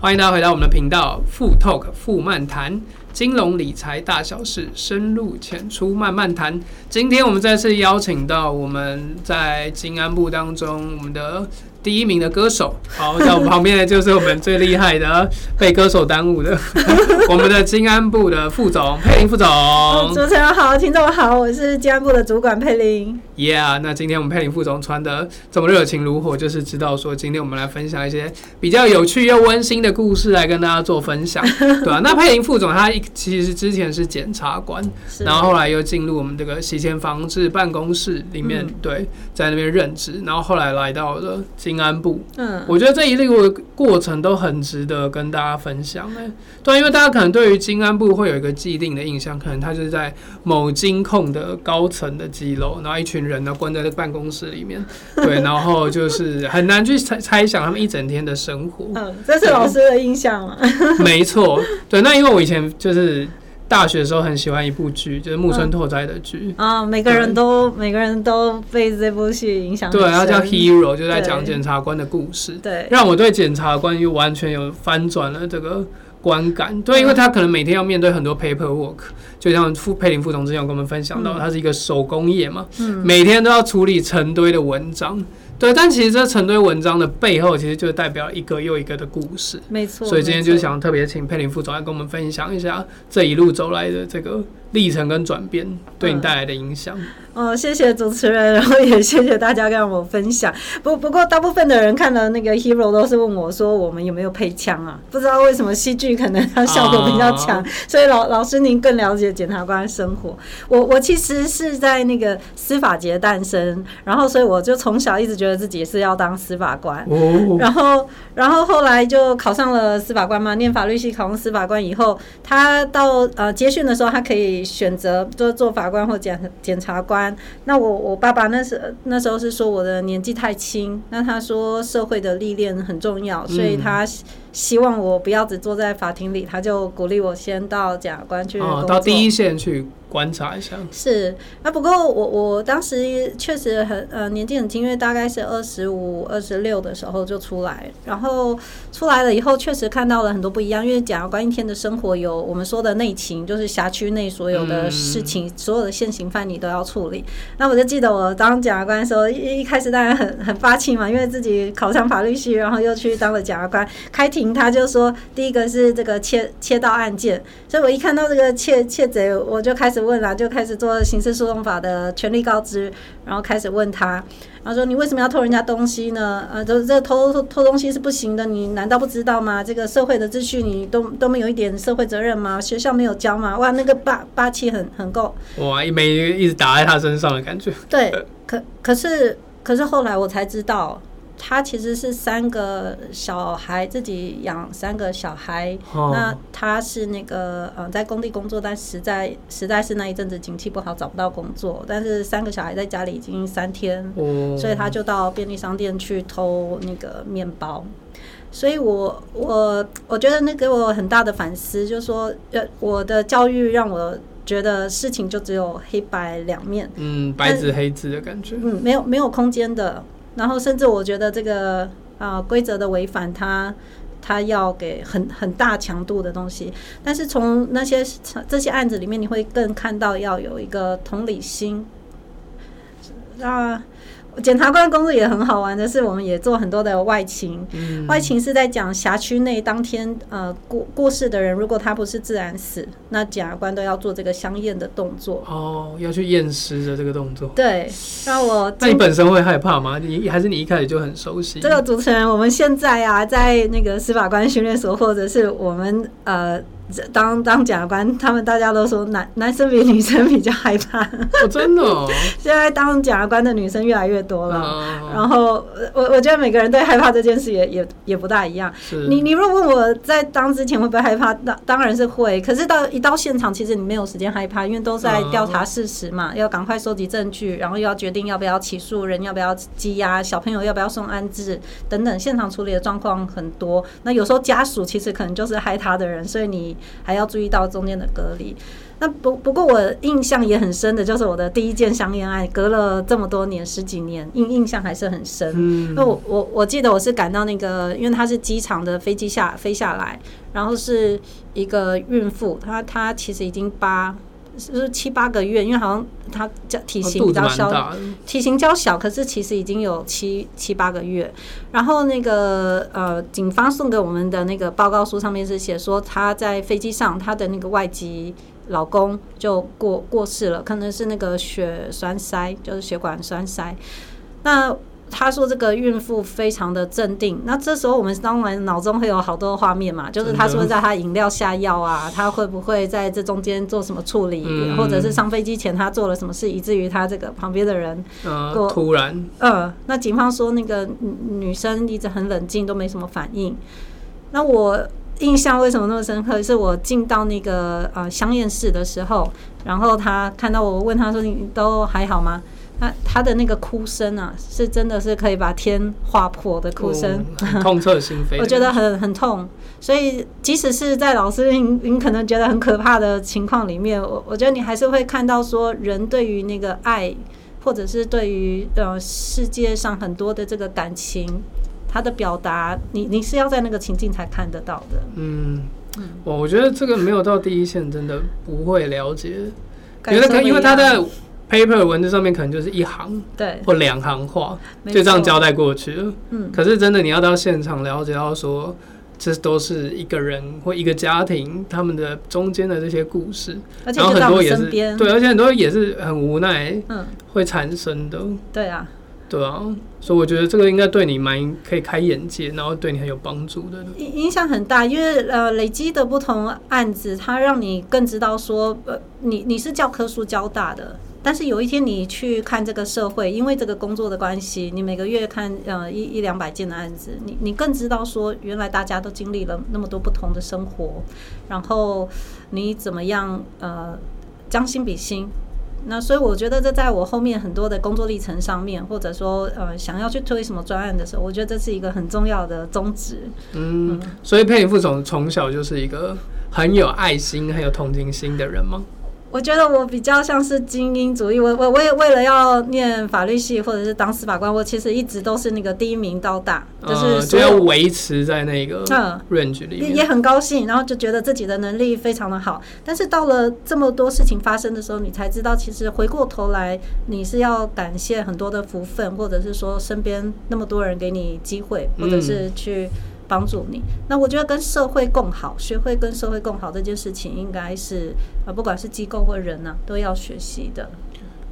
欢迎大家回到我们的频道，富 Talk 富漫谈，金融理财大小事，深入浅出慢慢谈。今天我们再次邀请到我们在金安部当中我们的。第一名的歌手，好，在我们旁边的就是我们最厉害的 被歌手耽误的，我们的金安部的副总佩林副总。主持人好，听众好，我是金安部的主管佩林。Yeah，那今天我们佩林副总穿的这么热情如火，就是知道说今天我们来分享一些比较有趣又温馨的故事来跟大家做分享，对吧、啊？那佩林副总他其实之前是检察官，然后后来又进入我们这个洗钱防治办公室里面，嗯、对，在那边任职，然后后来来到了。金安部，嗯，我觉得这一路过程都很值得跟大家分享。哎，对，因为大家可能对于金安部会有一个既定的印象，可能他就是在某金控的高层的机楼，然后一群人呢关在这办公室里面，对，然后就是很难去猜猜想他们一整天的生活，嗯，这是老师的印象吗？没错，对，那因为我以前就是。大学的时候很喜欢一部剧，就是木村拓哉的剧啊，每个人都每个人都被这部戏影响。对，它叫《Hero》，就在讲检察官的故事。对，让我对检察官又完全有翻转了这个观感。对，因为他可能每天要面对很多 paperwork，就像傅佩玲副总之前有跟我们分享到，他是一个手工业嘛，每天都要处理成堆的文章。对，但其实这成堆文章的背后，其实就代表一个又一个的故事。没错，所以今天就是想特别请佩林副总来跟我们分享一下这一路走来的这个历程跟转变对你带来的影响。嗯哦，谢谢主持人，然后也谢谢大家跟我分享。不不过，大部分的人看了那个 Hero 都是问我说，我们有没有配枪啊？不知道为什么戏剧可能它效果比较强，所以老老师您更了解检察官的生活。我我其实是在那个司法节诞生，然后所以我就从小一直觉得自己是要当司法官。然后然后后来就考上了司法官嘛，念法律系考上司法官以后，他到呃结训的时候，他可以选择做做法官或检检察官。那我我爸爸那时那时候是说我的年纪太轻，那他说社会的历练很重要，所以他希望我不要只坐在法庭里，他就鼓励我先到检察官去到第一线去。观察一下是啊，不过我我当时确实很呃年纪很轻，因为大概是二十五、二十六的时候就出来，然后出来了以后确实看到了很多不一样。因为检察官一天的生活有我们说的内情，就是辖区内所有的事情，嗯、所有的现行犯你都要处理。那我就记得我当检察官的时候，一一开始当然很很发气嘛，因为自己考上法律系，然后又去当了检察官。开庭他就说第一个是这个窃窃盗案件，所以我一看到这个窃窃贼，我就开始。问了，就开始做刑事诉讼法的权利告知，然后开始问他，然后说你为什么要偷人家东西呢？呃，这这偷偷偷东西是不行的，你难道不知道吗？这个社会的秩序你都都没有一点社会责任吗？学校没有教吗？哇，那个霸霸气很很够，哇，一枚一直打在他身上的感觉。对，可可是可是后来我才知道。他其实是三个小孩自己养三个小孩，哦、那他是那个呃在工地工作，但实在实在是那一阵子景气不好，找不到工作。但是三个小孩在家里已经三天，哦、所以他就到便利商店去偷那个面包。所以我我我觉得那给我很大的反思，就是说呃我的教育让我觉得事情就只有黑白两面，嗯，白纸黑字的感觉，嗯，没有没有空间的。然后，甚至我觉得这个啊、规则的违反他，他要给很很大强度的东西。但是从那些这些案子里面，你会更看到要有一个同理心啊。检察官工作也很好玩的是，我们也做很多的外勤。嗯、外勤是在讲辖区内当天呃过过世的人，如果他不是自然死，那检察官都要做这个相验的动作。哦，要去验尸的这个动作。对，那我那你本身会害怕吗？你还是你一开始就很熟悉？这个主持人，我们现在啊，在那个司法官训练所，或者是我们呃。当当检察官，他们大家都说男男生比女生比较害怕。哦，真的哦。现在当检察官的女生越来越多了。哦、然后我我觉得每个人对害怕这件事也也也不大一样。你你如果问我在当之前会不会害怕，当当然是会。可是到一到现场，其实你没有时间害怕，因为都在调查事实嘛，哦、要赶快收集证据，然后又要决定要不要起诉人，要不要羁押小朋友，要不要送安置等等，现场处理的状况很多。那有时候家属其实可能就是害他的人，所以你。还要注意到中间的隔离，那不不过我印象也很深的，就是我的第一件香烟案，隔了这么多年十几年，印印象还是很深。嗯，那我我我记得我是赶到那个，因为它是机场的飞机下飞下来，然后是一个孕妇，她她其实已经八。就是七八个月，因为好像他体型比较小，体型较小，可是其实已经有七七八个月。然后那个呃，警方送给我们的那个报告书上面是写说，他在飞机上，他的那个外籍老公就过过世了，可能是那个血栓塞，就是血管栓塞。那他说这个孕妇非常的镇定，那这时候我们当然脑中会有好多画面嘛，就是他是不是在他饮料下药啊？他会不会在这中间做什么处理，嗯、或者是上飞机前他做了什么事，以至于他这个旁边的人突然，嗯，那警方说那个女生一直很冷静，都没什么反应。那我印象为什么那么深刻？是我进到那个呃香艳室的时候，然后他看到我，问他说：“你都还好吗？”他他的那个哭声啊，是真的是可以把天划破的哭声，哦，痛彻心扉。我觉得很很痛，所以即使是在老师您您可能觉得很可怕的情况里面，我我觉得你还是会看到说，人对于那个爱，或者是对于呃世界上很多的这个感情，他的表达，你你是要在那个情境才看得到的。嗯，我我觉得这个没有到第一线，真的不会了解，觉得可因为他在。paper 文字上面可能就是一行，对，或两行话，就这样交代过去了。嗯，可是真的你要到现场了解到说，这都是一个人或一个家庭他们的中间的这些故事，然后很多也是对，而且很多也是很无奈，嗯，会产生的。对啊，对啊，所以我觉得这个应该对你蛮可以开眼界，然后对你很有帮助的。影影响很大，因为呃累积的不同案子，它让你更知道说，呃，你你是教科书教大的。但是有一天你去看这个社会，因为这个工作的关系，你每个月看呃一一两百件的案子，你你更知道说原来大家都经历了那么多不同的生活，然后你怎么样呃将心比心。那所以我觉得这在我后面很多的工作历程上面，或者说呃想要去推什么专案的时候，我觉得这是一个很重要的宗旨。嗯，所以佩里副总从小就是一个很有爱心、很有同情心的人吗？我觉得我比较像是精英主义，我我我也为了要念法律系或者是当司法官，我其实一直都是那个第一名到大，就是就要维持在那个 range 里也很高兴，然后就觉得自己的能力非常的好。但是到了这么多事情发生的时候，你才知道，其实回过头来你是要感谢很多的福分，或者是说身边那么多人给你机会，或者是去。帮助你，那我觉得跟社会共好，学会跟社会共好这件事情，应该是啊，不管是机构或人呢、啊，都要学习的。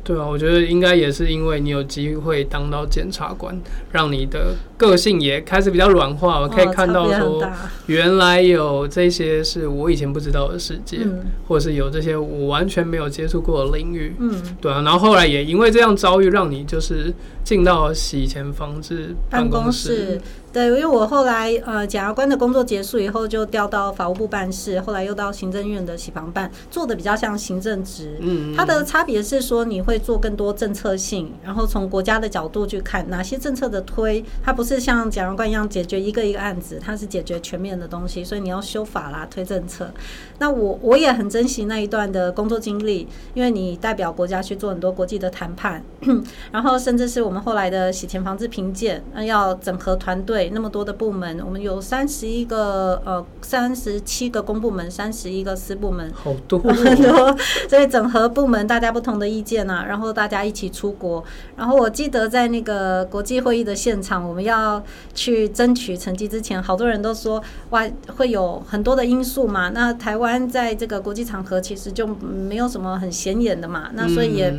对啊，我觉得应该也是因为你有机会当到检察官，让你的个性也开始比较软化。我可以看到说，原来有这些是我以前不知道的世界，嗯、或是有这些我完全没有接触过的领域。嗯，对啊。然后后来也因为这样遭遇，让你就是进到洗钱防治办公室。对，因为我后来呃，检察官的工作结束以后，就调到法务部办事，后来又到行政院的洗房办，做的比较像行政职。嗯，它的差别是说，你会做更多政策性，然后从国家的角度去看哪些政策的推，它不是像检察官一样解决一个一个案子，它是解决全面的东西，所以你要修法啦，推政策。那我我也很珍惜那一段的工作经历，因为你代表国家去做很多国际的谈判，然后甚至是我们后来的洗钱防治评鉴，那要整合团队。那么多的部门，我们有三十一个呃，三十七个公部门，三十一个私部门，好多很多，所以整合部门大家不同的意见啊，然后大家一起出国。然后我记得在那个国际会议的现场，我们要去争取成绩之前，好多人都说哇，会有很多的因素嘛。那台湾在这个国际场合其实就没有什么很显眼的嘛，那所以也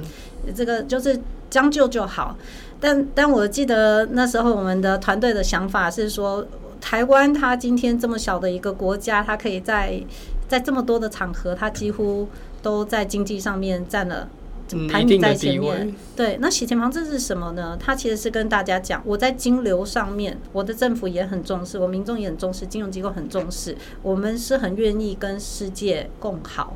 这个就是将就就好。但但我记得那时候我们的团队的想法是说，台湾它今天这么小的一个国家，它可以在在这么多的场合，它几乎都在经济上面占了排名在前面。对，那洗钱防治是什么呢？它其实是跟大家讲，我在金流上面，我的政府也很重视，我民众也很重视，金融机构很重视，我们是很愿意跟世界共好。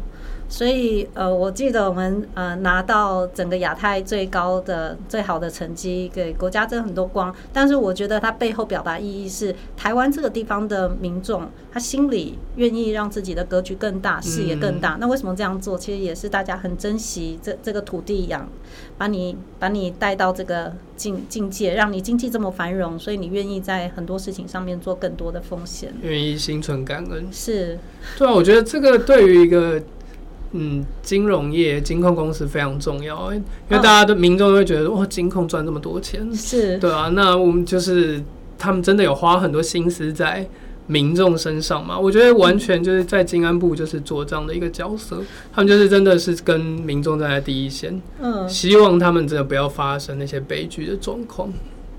所以呃，我记得我们呃拿到整个亚太最高的最好的成绩，给国家争很多光。但是我觉得它背后表达意义是，台湾这个地方的民众，他心里愿意让自己的格局更大，视野更大。那为什么这样做？其实也是大家很珍惜这这个土地养，把你把你带到这个境境界，让你经济这么繁荣，所以你愿意在很多事情上面做更多的风险，愿意心存感恩。是，对啊，我觉得这个对于一个。嗯，金融业、金控公司非常重要，因为大家的民众都会觉得，哇，金控赚这么多钱，是对啊。那我们就是他们真的有花很多心思在民众身上嘛？我觉得完全就是在金安部就是做这样的一个角色，他们就是真的是跟民众站在第一线，嗯，希望他们真的不要发生那些悲剧的状况。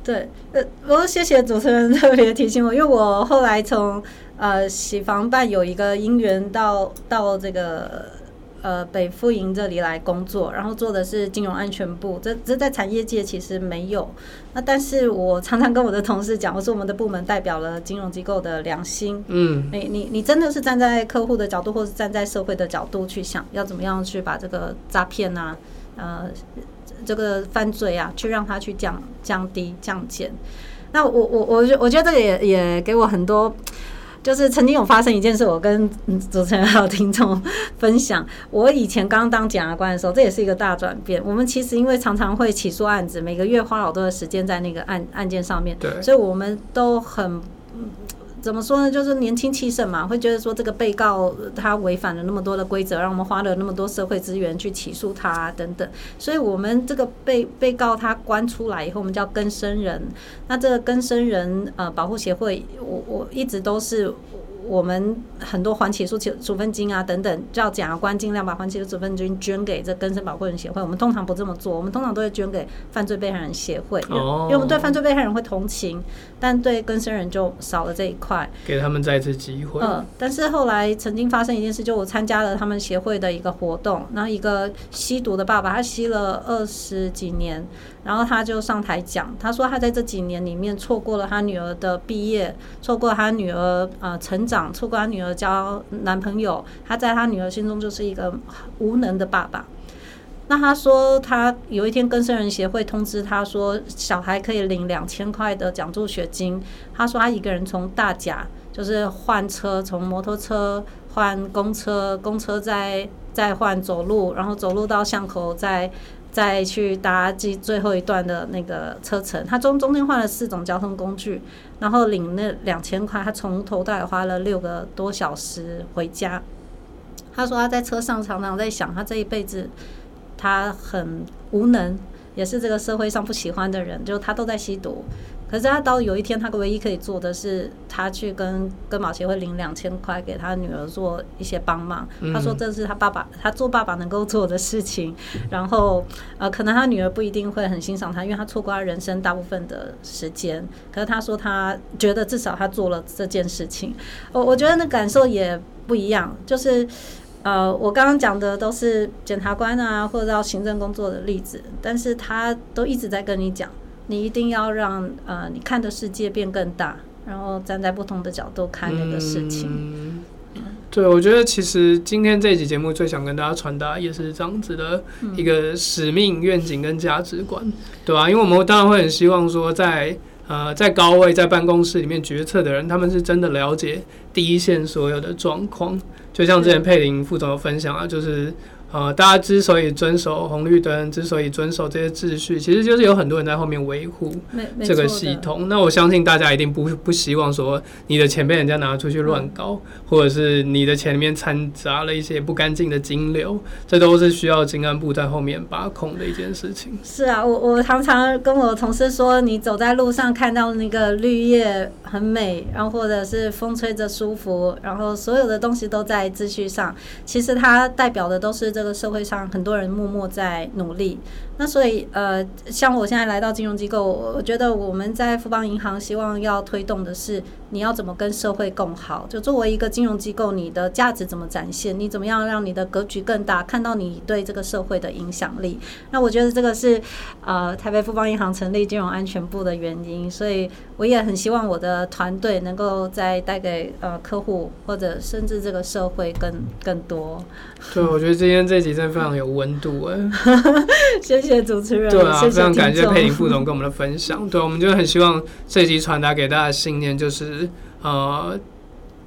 对，呃，我谢谢主持人特别提醒我，因为我后来从呃喜房办有一个姻缘到到这个。呃，北富营这里来工作，然后做的是金融安全部，这这在产业界其实没有。那但是我常常跟我的同事讲，我说我们的部门代表了金融机构的良心。嗯，你你你真的是站在客户的角度，或是站在社会的角度去想，要怎么样去把这个诈骗啊，呃，这个犯罪啊，去让它去降降低降减。那我我我觉我觉得这个也也给我很多。就是曾经有发生一件事，我跟主持人还有听众分享。我以前刚当检察官的时候，这也是一个大转变。我们其实因为常常会起诉案子，每个月花好多的时间在那个案案件上面，对，所以我们都很。怎么说呢？就是年轻气盛嘛，会觉得说这个被告他违反了那么多的规则，让我们花了那么多社会资源去起诉他，等等。所以，我们这个被被告他关出来以后，我们叫更生人。那这个更生人呃保护协会，我我一直都是。我们很多缓起诉处分金啊等等，叫检察官尽量把缓起诉处分金捐给这更生保护人协会。我们通常不这么做，我们通常都会捐给犯罪被害人协会，因为因为我们对犯罪被害人会同情，但对更生人就少了这一块，给他们再次机会。嗯，但是后来曾经发生一件事，就我参加了他们协会的一个活动，然后一个吸毒的爸爸，他吸了二十几年。然后他就上台讲，他说他在这几年里面错过了他女儿的毕业，错过他女儿呃成长，错过他女儿交男朋友，他在他女儿心中就是一个无能的爸爸。那他说他有一天跟生人协会通知他说小孩可以领两千块的奖助学金，他说他一个人从大甲就是换车，从摩托车换公车，公车再再换走路，然后走路到巷口再。再去搭最最后一段的那个车程，他中中间换了四种交通工具，然后领那两千块，他从头到尾花了六个多小时回家。他说他在车上常常在想，他这一辈子他很无能，也是这个社会上不喜欢的人，就他都在吸毒。可是他到有一天，他唯一可以做的是，他去跟跟保协会领两千块，给他女儿做一些帮忙。他说这是他爸爸，他做爸爸能够做的事情。然后呃，可能他女儿不一定会很欣赏他，因为他错过他人生大部分的时间。可是他说他觉得至少他做了这件事情。我我觉得那感受也不一样，就是呃，我刚刚讲的都是检察官啊，或者到行政工作的例子，但是他都一直在跟你讲。你一定要让呃，你看的世界变更大，然后站在不同的角度看那个事情。对，我觉得其实今天这一集节目最想跟大家传达也是这样子的一个使命、愿景跟价值观，对吧？因为我们当然会很希望说在，呃在高位在办公室里面决策的人，他们是真的了解第一线所有的状况。就像之前佩林副总有分享啊，就是。呃，大家之所以遵守红绿灯，之所以遵守这些秩序，其实就是有很多人在后面维护这个系统。那我相信大家一定不不希望说你的钱被人家拿出去乱搞，嗯，或者是你的钱里面掺杂了一些不干净的金流，这都是需要金安部在后面把控的一件事情。是啊，我我常常跟我同事说，你走在路上看到那个绿叶很美，然后或者是风吹着舒服，然后所有的东西都在秩序上，其实它代表的都是这。这个社会上很多人默默在努力。那所以呃，像我现在来到金融机构，我觉得我们在富邦银行希望要推动的是，你要怎么跟社会共好？就作为一个金融机构，你的价值怎么展现？你怎么样让你的格局更大？看到你对这个社会的影响力？那我觉得这个是呃台北富邦银行成立金融安全部的原因。所以我也很希望我的团队能够再带给呃客户或者甚至这个社会更更多。对，我觉得今天这集真的非常有温度哎。谢谢。谢谢主持人，对啊，谢谢非常感谢佩林副总跟我们的分享。对，我们就很希望这集传达给大家的信念就是，呃，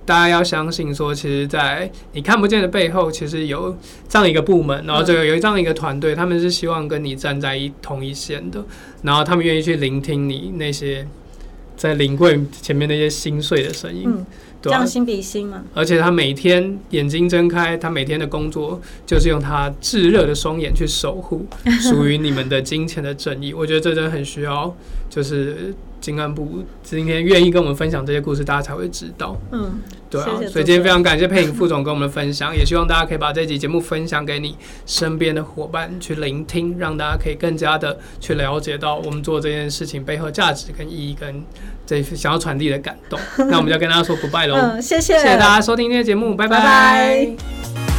大家要相信说，其实，在你看不见的背后，其实有这样一个部门，然后这个有这样一个团队，他们是希望跟你站在一同一线的，然后他们愿意去聆听你那些在临柜前面那些心碎的声音。嗯将心比心嘛，而且他每天眼睛睁开，他每天的工作就是用他炙热的双眼去守护属于你们的金钱的正义。我觉得这真的很需要，就是金安部今天愿意跟我们分享这些故事，大家才会知道。嗯，对啊，所以今天非常感谢佩影副总跟我们的分享，也希望大家可以把这集节目分享给你身边的伙伴去聆听，让大家可以更加的去了解到我们做这件事情背后价值跟意义跟。这想要传递的感动，那我们就跟大家说 goodbye 喽。嗯，谢谢，谢谢大家收听今天节目，拜拜。拜拜。